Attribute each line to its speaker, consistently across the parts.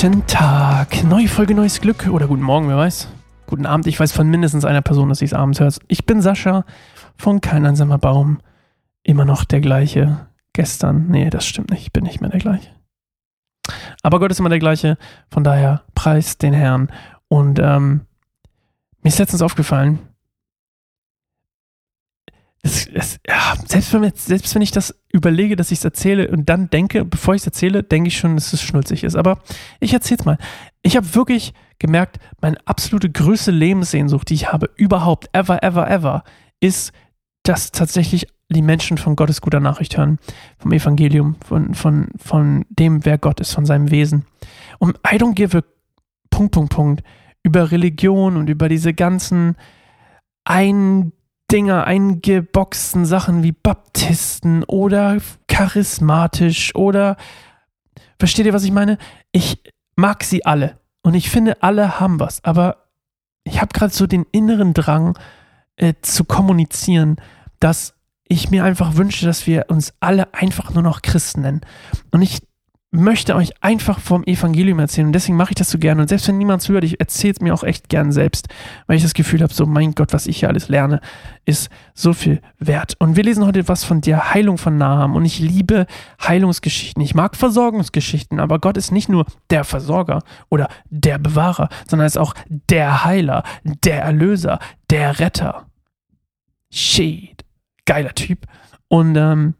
Speaker 1: Guten Tag, neue Folge, neues Glück oder guten Morgen, wer weiß. Guten Abend, ich weiß von mindestens einer Person, dass sie es abends hört. Ich bin Sascha von Kein einsamer Baum. Immer noch der gleiche. Gestern, nee, das stimmt nicht, ich bin nicht mehr der gleiche. Aber Gott ist immer der gleiche, von daher preis den Herrn. Und ähm, mir ist letztens aufgefallen, es, es, ja, selbst, wenn, selbst wenn ich das überlege, dass ich es erzähle und dann denke, bevor ich es erzähle, denke ich schon, dass es schnulzig ist. Aber ich erzähle es mal. Ich habe wirklich gemerkt, meine absolute größte Lebenssehnsucht, die ich habe, überhaupt, ever, ever, ever, ist, dass tatsächlich die Menschen von Gottes guter Nachricht hören, vom Evangelium, von, von, von dem, wer Gott ist, von seinem Wesen. Und I don't give a Punkt, Punkt, Punkt über Religion und über diese ganzen ein Dinger, eingeboxten Sachen wie Baptisten oder charismatisch oder versteht ihr, was ich meine? Ich mag sie alle und ich finde, alle haben was, aber ich habe gerade so den inneren Drang äh, zu kommunizieren, dass ich mir einfach wünsche, dass wir uns alle einfach nur noch Christen nennen. Und ich möchte euch einfach vom Evangelium erzählen und deswegen mache ich das so gerne. Und selbst wenn niemand zuhört, ich erzähle es mir auch echt gern selbst, weil ich das Gefühl habe, so mein Gott, was ich hier alles lerne, ist so viel wert. Und wir lesen heute was von der Heilung von Naham und ich liebe Heilungsgeschichten. Ich mag Versorgungsgeschichten, aber Gott ist nicht nur der Versorger oder der Bewahrer, sondern er ist auch der Heiler, der Erlöser, der Retter. Shit. Geiler Typ. Und ähm,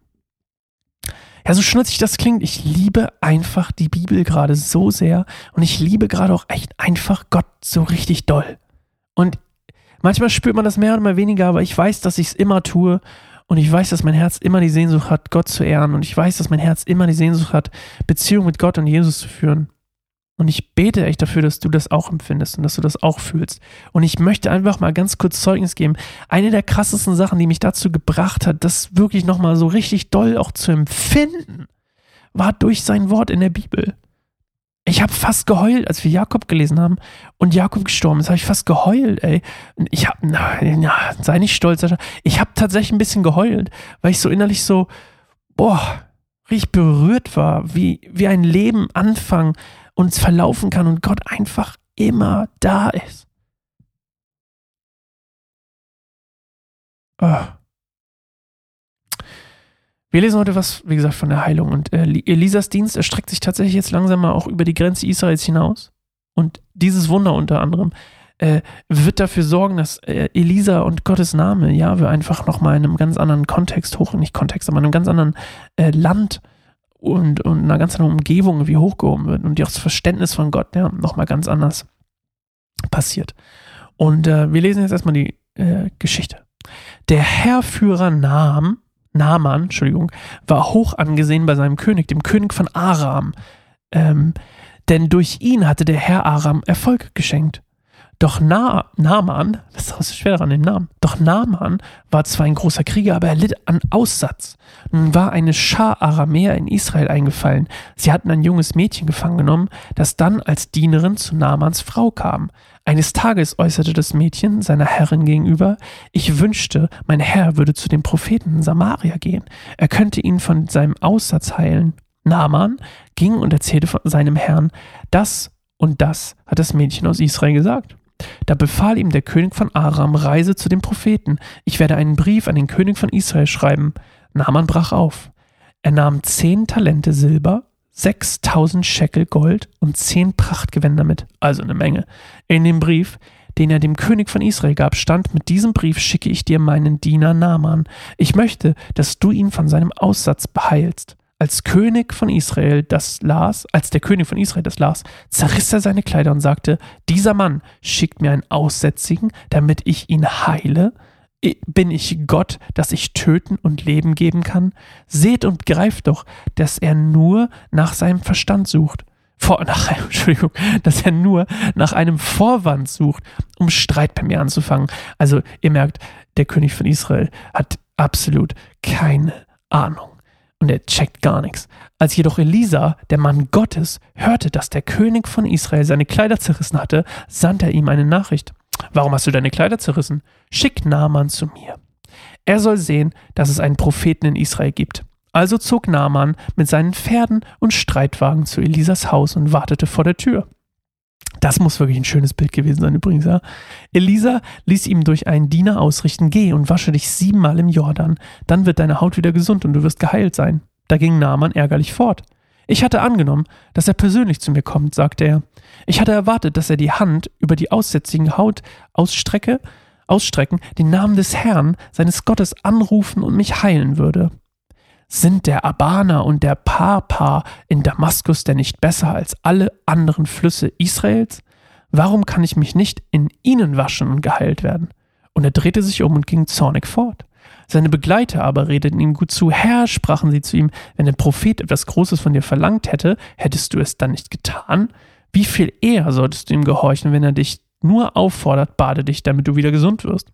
Speaker 1: ja, so schnutzig das klingt, ich liebe einfach die Bibel gerade so sehr und ich liebe gerade auch echt einfach Gott so richtig doll. Und manchmal spürt man das mehr oder mal weniger, aber ich weiß, dass ich es immer tue und ich weiß, dass mein Herz immer die Sehnsucht hat, Gott zu ehren und ich weiß, dass mein Herz immer die Sehnsucht hat, Beziehung mit Gott und Jesus zu führen. Und ich bete echt dafür, dass du das auch empfindest und dass du das auch fühlst. Und ich möchte einfach mal ganz kurz Zeugnis geben. Eine der krassesten Sachen, die mich dazu gebracht hat, das wirklich nochmal so richtig doll auch zu empfinden, war durch sein Wort in der Bibel. Ich habe fast geheult, als wir Jakob gelesen haben und Jakob gestorben ist, habe ich fast geheult, ey. Ich habe, na, na, sei nicht stolz, ich habe tatsächlich ein bisschen geheult, weil ich so innerlich so, boah, richtig berührt war, wie, wie ein Leben anfangen, uns verlaufen kann und Gott einfach immer da ist. Oh. Wir lesen heute was, wie gesagt, von der Heilung. Und äh, Elisas Dienst erstreckt sich tatsächlich jetzt langsam mal auch über die Grenze Israels hinaus. Und dieses Wunder unter anderem äh, wird dafür sorgen, dass äh, Elisa und Gottes Name, ja, wir einfach nochmal in einem ganz anderen Kontext hoch, nicht Kontext, aber in einem ganz anderen äh, Land und, und einer ganz anderen Umgebung wie hochgehoben wird und die auch das Verständnis von Gott ja nochmal ganz anders passiert. Und äh, wir lesen jetzt erstmal die äh, Geschichte. Der Herrführer Naam, Naaman, Entschuldigung, war hoch angesehen bei seinem König, dem König von Aram. Ähm, denn durch ihn hatte der Herr Aram Erfolg geschenkt. Doch Na Naaman, das ist so schwer an dem Namen, doch Naaman war zwar ein großer Krieger, aber er litt an Aussatz. Nun war eine Schar Aramäer in Israel eingefallen. Sie hatten ein junges Mädchen gefangen genommen, das dann als Dienerin zu Naamans Frau kam. Eines Tages äußerte das Mädchen seiner Herrin gegenüber, ich wünschte, mein Herr würde zu dem Propheten Samaria gehen. Er könnte ihn von seinem Aussatz heilen. Naaman ging und erzählte von seinem Herrn, das und das hat das Mädchen aus Israel gesagt. Da befahl ihm der König von Aram, reise zu dem Propheten. Ich werde einen Brief an den König von Israel schreiben. Naaman brach auf. Er nahm zehn Talente Silber, sechstausend Schekel Gold und zehn Prachtgewänder mit, also eine Menge. In dem Brief, den er dem König von Israel gab, stand, mit diesem Brief schicke ich dir meinen Diener Naaman. Ich möchte, dass du ihn von seinem Aussatz beheilst. Als König von Israel das las, als der König von Israel das las, zerriss er seine Kleider und sagte, dieser Mann schickt mir einen Aussätzigen, damit ich ihn heile. Bin ich Gott, dass ich töten und Leben geben kann? Seht und greift doch, dass er nur nach seinem Verstand sucht. Vor, nach, Entschuldigung, dass er nur nach einem Vorwand sucht, um Streit bei mir anzufangen. Also, ihr merkt, der König von Israel hat absolut keine Ahnung und er checkt gar nichts. Als jedoch Elisa, der Mann Gottes, hörte, dass der König von Israel seine Kleider zerrissen hatte, sandte er ihm eine Nachricht. Warum hast du deine Kleider zerrissen? Schick Naaman zu mir. Er soll sehen, dass es einen Propheten in Israel gibt. Also zog Naaman mit seinen Pferden und Streitwagen zu Elisas Haus und wartete vor der Tür. Das muss wirklich ein schönes Bild gewesen sein, übrigens. Ja. Elisa ließ ihm durch einen Diener ausrichten: Geh und wasche dich siebenmal im Jordan. Dann wird deine Haut wieder gesund und du wirst geheilt sein. Da ging Naaman ärgerlich fort. Ich hatte angenommen, dass er persönlich zu mir kommt, sagte er. Ich hatte erwartet, dass er die Hand über die aussätzigen Haut ausstrecke, ausstrecken, den Namen des Herrn, seines Gottes anrufen und mich heilen würde. Sind der Abana und der Papa in Damaskus denn nicht besser als alle anderen Flüsse Israels? Warum kann ich mich nicht in ihnen waschen und geheilt werden? Und er drehte sich um und ging zornig fort. Seine Begleiter aber redeten ihm gut zu. Herr, sprachen sie zu ihm, wenn ein Prophet etwas Großes von dir verlangt hätte, hättest du es dann nicht getan? Wie viel eher solltest du ihm gehorchen, wenn er dich nur auffordert, bade dich, damit du wieder gesund wirst?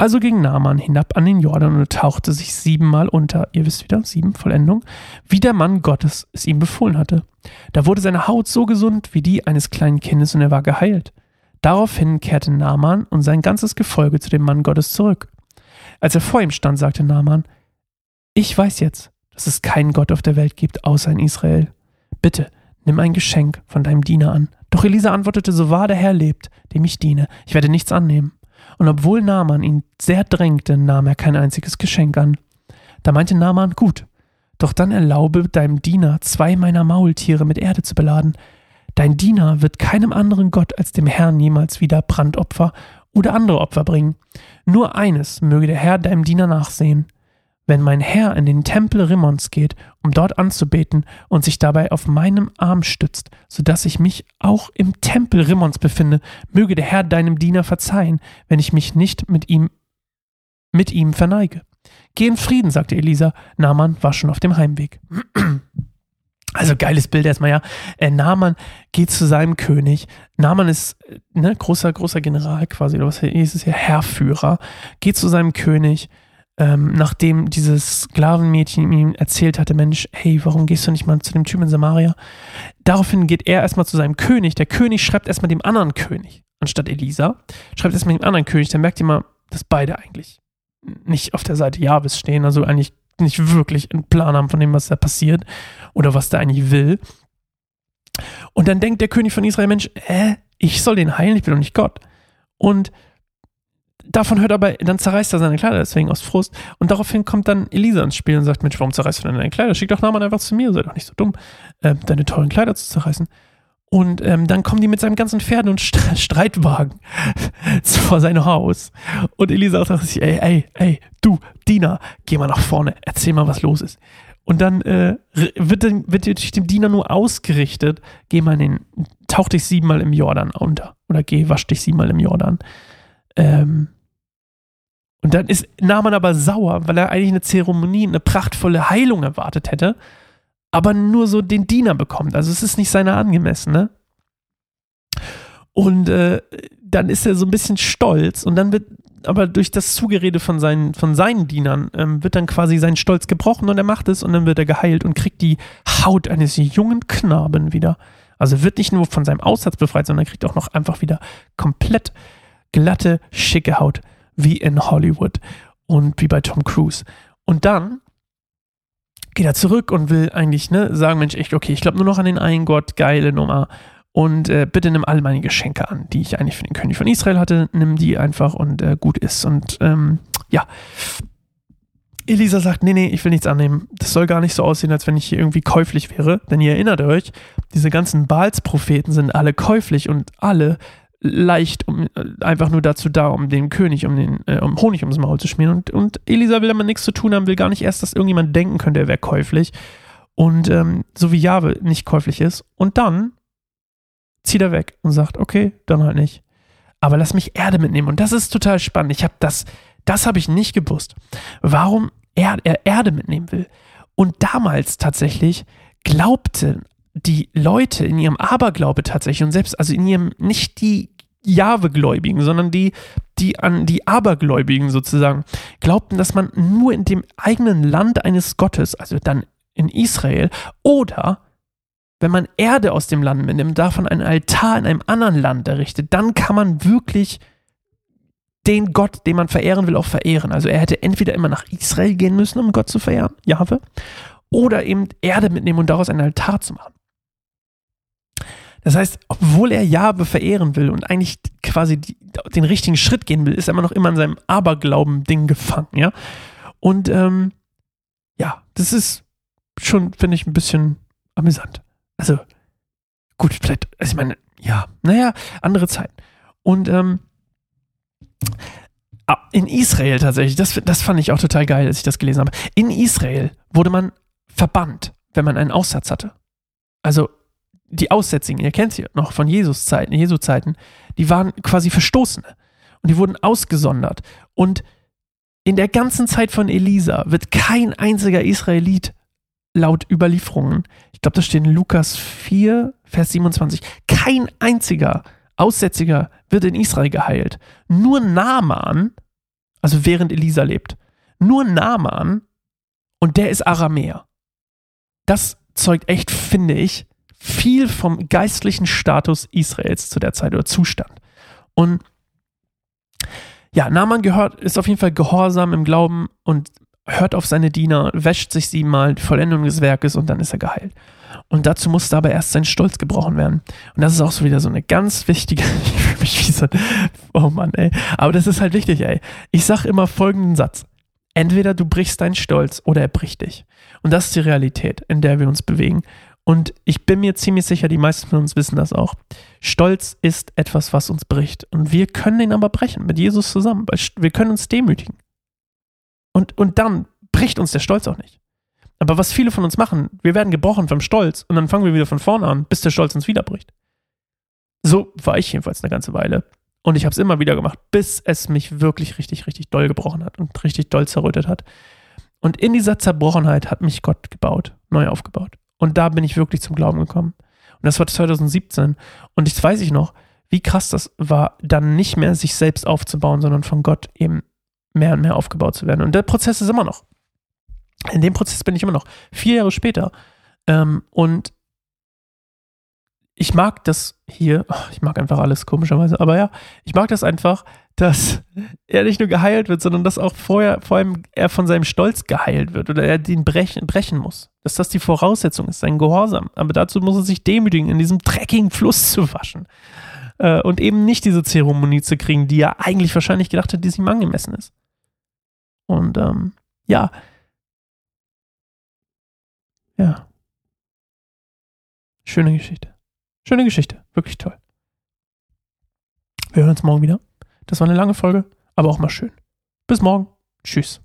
Speaker 1: Also ging Naaman hinab an den Jordan und tauchte sich siebenmal unter, ihr wisst wieder, sieben Vollendung, wie der Mann Gottes es ihm befohlen hatte. Da wurde seine Haut so gesund wie die eines kleinen Kindes und er war geheilt. Daraufhin kehrte Naaman und sein ganzes Gefolge zu dem Mann Gottes zurück. Als er vor ihm stand, sagte Naaman, ich weiß jetzt, dass es keinen Gott auf der Welt gibt, außer in Israel. Bitte, nimm ein Geschenk von deinem Diener an. Doch Elisa antwortete, so wahr der Herr lebt, dem ich diene, ich werde nichts annehmen. Und obwohl Naaman ihn sehr drängte, nahm er kein einziges Geschenk an. Da meinte Naaman, gut, doch dann erlaube deinem Diener, zwei meiner Maultiere mit Erde zu beladen. Dein Diener wird keinem anderen Gott als dem Herrn jemals wieder Brandopfer oder andere Opfer bringen. Nur eines möge der Herr deinem Diener nachsehen. Wenn mein Herr in den Tempel Rimmons geht, um dort anzubeten und sich dabei auf meinem Arm stützt, so dass ich mich auch im Tempel Rimmons befinde, möge der Herr deinem Diener verzeihen, wenn ich mich nicht mit ihm mit ihm verneige. Geh in Frieden, sagte Elisa. Naaman war schon auf dem Heimweg. Also geiles Bild erstmal, ja. Äh, Naaman geht zu seinem König. Naaman ist ne, großer, großer General quasi, oder was ist es hier, Herrführer. Geht zu seinem König ähm, nachdem dieses Sklavenmädchen ihm erzählt hatte, Mensch, hey, warum gehst du nicht mal zu dem Typ in Samaria? Daraufhin geht er erstmal zu seinem König. Der König schreibt erstmal dem anderen König, anstatt Elisa, schreibt erstmal dem anderen König. Dann merkt ihr mal, dass beide eigentlich nicht auf der Seite Jahwes stehen, also eigentlich nicht wirklich einen Plan haben von dem, was da passiert oder was der eigentlich will. Und dann denkt der König von Israel, Mensch, äh, ich soll den heilen, ich bin doch nicht Gott. Und davon hört aber, dann zerreißt er seine Kleider, deswegen aus Frust. Und daraufhin kommt dann Elisa ins Spiel und sagt: Mensch, warum zerreißt du denn deine Kleider? Schick doch Naaman einfach zu mir, sei doch nicht so dumm, äh, deine teuren Kleider zu zerreißen. Und ähm, dann kommen die mit seinem ganzen Pferden und St Streitwagen vor sein Haus. Und Elisa sagt sich, ey, ey, ey, du, Diener, geh mal nach vorne, erzähl mal, was los ist. Und dann äh, wird, wird durch den Diener nur ausgerichtet, geh mal in den, tauch dich siebenmal im Jordan unter. Oder geh, wasch dich siebenmal im Jordan. Ähm, und dann ist Naaman aber sauer, weil er eigentlich eine Zeremonie, eine prachtvolle Heilung erwartet hätte, aber nur so den Diener bekommt. Also es ist nicht seiner angemessen, ne? Und äh, dann ist er so ein bisschen stolz und dann wird aber durch das Zugerede von seinen, von seinen Dienern ähm, wird dann quasi sein Stolz gebrochen und er macht es und dann wird er geheilt und kriegt die Haut eines jungen Knaben wieder. Also wird nicht nur von seinem Aussatz befreit, sondern kriegt auch noch einfach wieder komplett glatte, schicke Haut wie in Hollywood und wie bei Tom Cruise. Und dann geht er zurück und will eigentlich ne, sagen, Mensch, echt, okay, ich glaube nur noch an den einen Gott, geile Nummer. Und äh, bitte nimm all meine Geschenke an, die ich eigentlich für den König von Israel hatte. Nimm die einfach und äh, gut ist. Und ähm, ja, Elisa sagt, nee, nee, ich will nichts annehmen. Das soll gar nicht so aussehen, als wenn ich hier irgendwie käuflich wäre. Denn ihr erinnert euch, diese ganzen Baals-Propheten sind alle käuflich und alle leicht um, äh, einfach nur dazu da, um den König, um den äh, um Honig ums Maul zu schmieren. Und, und Elisa will damit nichts zu tun haben, will gar nicht erst, dass irgendjemand denken könnte, er wäre käuflich. Und ähm, so wie Jahwe nicht käuflich ist. Und dann zieht er weg und sagt, okay, dann halt nicht. Aber lass mich Erde mitnehmen. Und das ist total spannend. Ich habe das, das habe ich nicht gewusst. Warum er, er Erde mitnehmen will. Und damals tatsächlich glaubten die Leute in ihrem Aberglaube tatsächlich und selbst, also in ihrem, nicht die Jahwe-Gläubigen, sondern die, die an die Abergläubigen sozusagen, glaubten, dass man nur in dem eigenen Land eines Gottes, also dann in Israel, oder wenn man Erde aus dem Land mitnimmt, davon einen Altar in einem anderen Land errichtet, dann kann man wirklich den Gott, den man verehren will, auch verehren. Also er hätte entweder immer nach Israel gehen müssen, um Gott zu verehren, Jahwe, oder eben Erde mitnehmen und daraus einen Altar zu machen. Das heißt, obwohl er Jahwe verehren will und eigentlich quasi die, den richtigen Schritt gehen will, ist er immer noch immer in seinem Aberglauben-Ding gefangen, ja. Und ähm, ja, das ist schon, finde ich, ein bisschen amüsant. Also, gut, vielleicht, also ich meine, ja, naja, andere Zeiten. Und ähm, ah, in Israel tatsächlich, das, das fand ich auch total geil, als ich das gelesen habe. In Israel wurde man verbannt, wenn man einen Aussatz hatte. Also die Aussätzigen, ihr kennt sie noch von Jesus Zeiten, Jesu Zeiten, die waren quasi Verstoßene und die wurden ausgesondert. Und in der ganzen Zeit von Elisa wird kein einziger Israelit laut Überlieferungen, ich glaube, das steht in Lukas 4, Vers 27, kein einziger Aussätziger wird in Israel geheilt. Nur Naaman, also während Elisa lebt, nur Naaman und der ist Aramäer. Das zeugt echt, finde ich, viel vom geistlichen Status Israels zu der Zeit oder Zustand. Und ja, Naaman gehört, ist auf jeden Fall gehorsam im Glauben und hört auf seine Diener, wäscht sich siebenmal, die Vollendung des Werkes und dann ist er geheilt. Und dazu musste aber erst sein Stolz gebrochen werden. Und das ist auch so wieder so eine ganz wichtige, ich fühle mich wie so, oh Mann, ey. Aber das ist halt wichtig, ey. Ich sag immer folgenden Satz. Entweder du brichst deinen Stolz oder er bricht dich. Und das ist die Realität, in der wir uns bewegen. Und ich bin mir ziemlich sicher, die meisten von uns wissen das auch. Stolz ist etwas, was uns bricht. Und wir können ihn aber brechen mit Jesus zusammen. Wir können uns demütigen. Und, und dann bricht uns der Stolz auch nicht. Aber was viele von uns machen, wir werden gebrochen vom Stolz und dann fangen wir wieder von vorne an, bis der Stolz uns wieder bricht. So war ich jedenfalls eine ganze Weile. Und ich habe es immer wieder gemacht, bis es mich wirklich richtig, richtig doll gebrochen hat und richtig doll zerrüttet hat. Und in dieser Zerbrochenheit hat mich Gott gebaut, neu aufgebaut. Und da bin ich wirklich zum Glauben gekommen. Und das war 2017. Und ich weiß ich noch, wie krass das war, dann nicht mehr sich selbst aufzubauen, sondern von Gott eben mehr und mehr aufgebaut zu werden. Und der Prozess ist immer noch. In dem Prozess bin ich immer noch. Vier Jahre später. Ähm, und ich mag das hier, oh, ich mag einfach alles komischerweise, aber ja, ich mag das einfach, dass er nicht nur geheilt wird, sondern dass auch vorher, vor allem er von seinem Stolz geheilt wird oder er den brechen, brechen muss. Dass das die Voraussetzung ist, sein Gehorsam. Aber dazu muss er sich demütigen, in diesem dreckigen Fluss zu waschen. Äh, und eben nicht diese Zeremonie zu kriegen, die er eigentlich wahrscheinlich gedacht hat, die ihm angemessen ist. Und ähm, ja. Ja. Schöne Geschichte. Schöne Geschichte. Wirklich toll. Wir hören uns morgen wieder. Das war eine lange Folge, aber auch mal schön. Bis morgen. Tschüss.